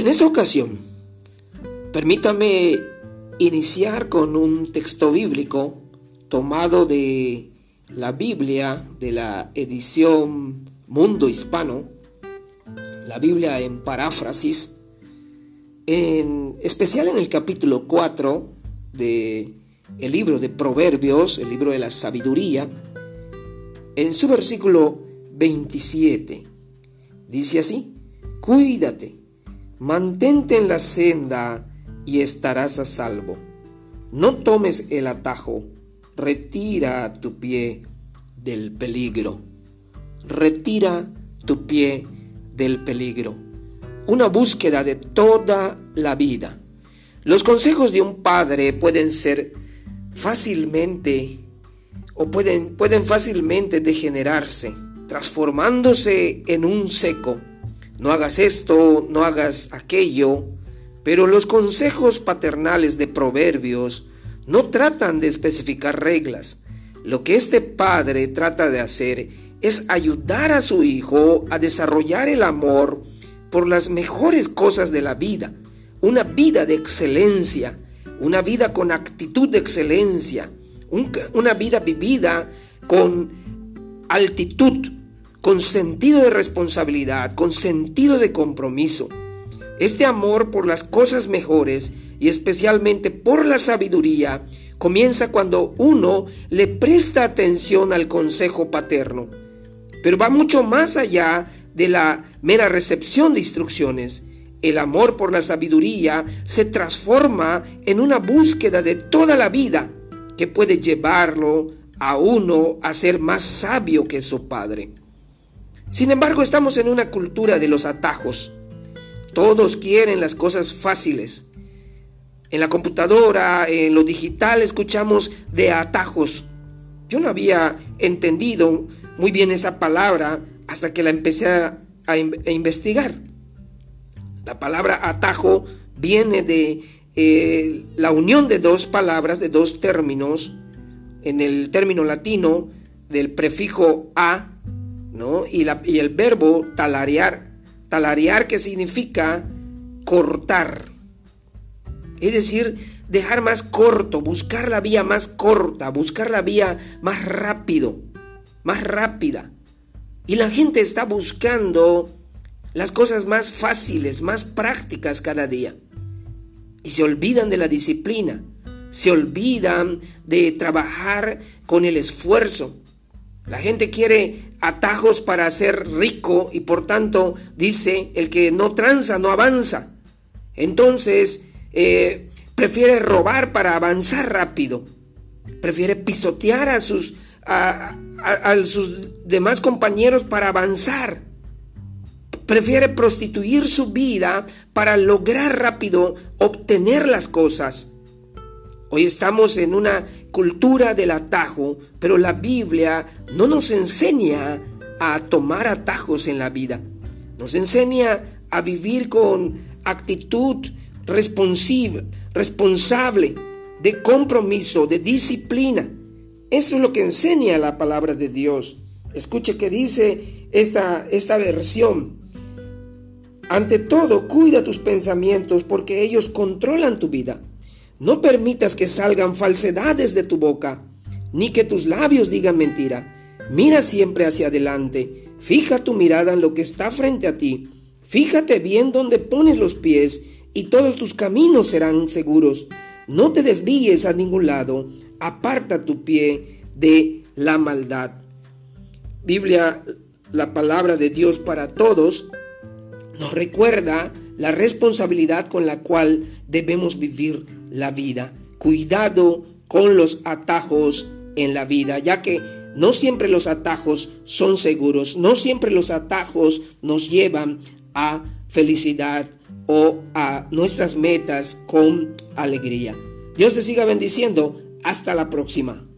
En esta ocasión, permítame iniciar con un texto bíblico tomado de la Biblia de la edición Mundo Hispano, la Biblia en paráfrasis, en especial en el capítulo 4 de el libro de Proverbios, el libro de la sabiduría, en su versículo 27. Dice así, cuídate, mantente en la senda y estarás a salvo. No tomes el atajo, retira tu pie del peligro. Retira tu pie del peligro. Una búsqueda de toda la vida. Los consejos de un padre pueden ser fácilmente o pueden, pueden fácilmente degenerarse, transformándose en un seco. No hagas esto, no hagas aquello, pero los consejos paternales de proverbios no tratan de especificar reglas. Lo que este padre trata de hacer es ayudar a su hijo a desarrollar el amor por las mejores cosas de la vida, una vida de excelencia, una vida con actitud de excelencia, una vida vivida con altitud, con sentido de responsabilidad, con sentido de compromiso. Este amor por las cosas mejores y especialmente por la sabiduría comienza cuando uno le presta atención al consejo paterno, pero va mucho más allá de la mera recepción de instrucciones el amor por la sabiduría se transforma en una búsqueda de toda la vida que puede llevarlo a uno a ser más sabio que su padre. Sin embargo, estamos en una cultura de los atajos. Todos quieren las cosas fáciles. En la computadora, en lo digital, escuchamos de atajos. Yo no había entendido muy bien esa palabra hasta que la empecé a, investigar. La palabra atajo viene de eh, la unión de dos palabras, de dos términos, en el término latino del prefijo a, ¿no? Y, la, y el verbo talarear, talarear que significa cortar. Es decir, dejar más corto, buscar la vía más corta, buscar la vía más rápido, más rápida. Y la gente está buscando las cosas más fáciles, más prácticas cada día. Y se olvidan de la disciplina, se olvidan de trabajar con el esfuerzo. La gente quiere atajos para ser rico y por tanto dice, el que no tranza no avanza. Entonces, eh, prefiere robar para avanzar rápido. Prefiere pisotear a sus, a sus demás compañeros para avanzar prefiere prostituir su vida para lograr rápido obtener las cosas. Hoy estamos en una cultura del atajo, pero la Biblia no nos enseña a tomar atajos en la vida. Nos enseña a vivir con actitud responsiva, responsable, de compromiso, de disciplina. Eso es lo que enseña la palabra de Dios. Escuche que dice esta, esta versión. Ante todo, cuida tus pensamientos porque ellos controlan tu vida. No permitas que salgan falsedades de tu boca, ni que tus labios digan mentira. Mira siempre hacia adelante. Fija tu mirada en lo que está frente a ti. Fíjate bien dónde pones los pies y todos tus caminos serán seguros. No te desvíes a ningún lado. Aparta tu pie de la maldad. Biblia, la palabra de Dios para todos, nos recuerda la responsabilidad con la cual debemos vivir la vida. Cuidado con los atajos en la vida, ya que no siempre los atajos son seguros, no siempre los atajos nos llevan a felicidad o a nuestras metas con alegría. Dios te siga bendiciendo. Hasta la próxima.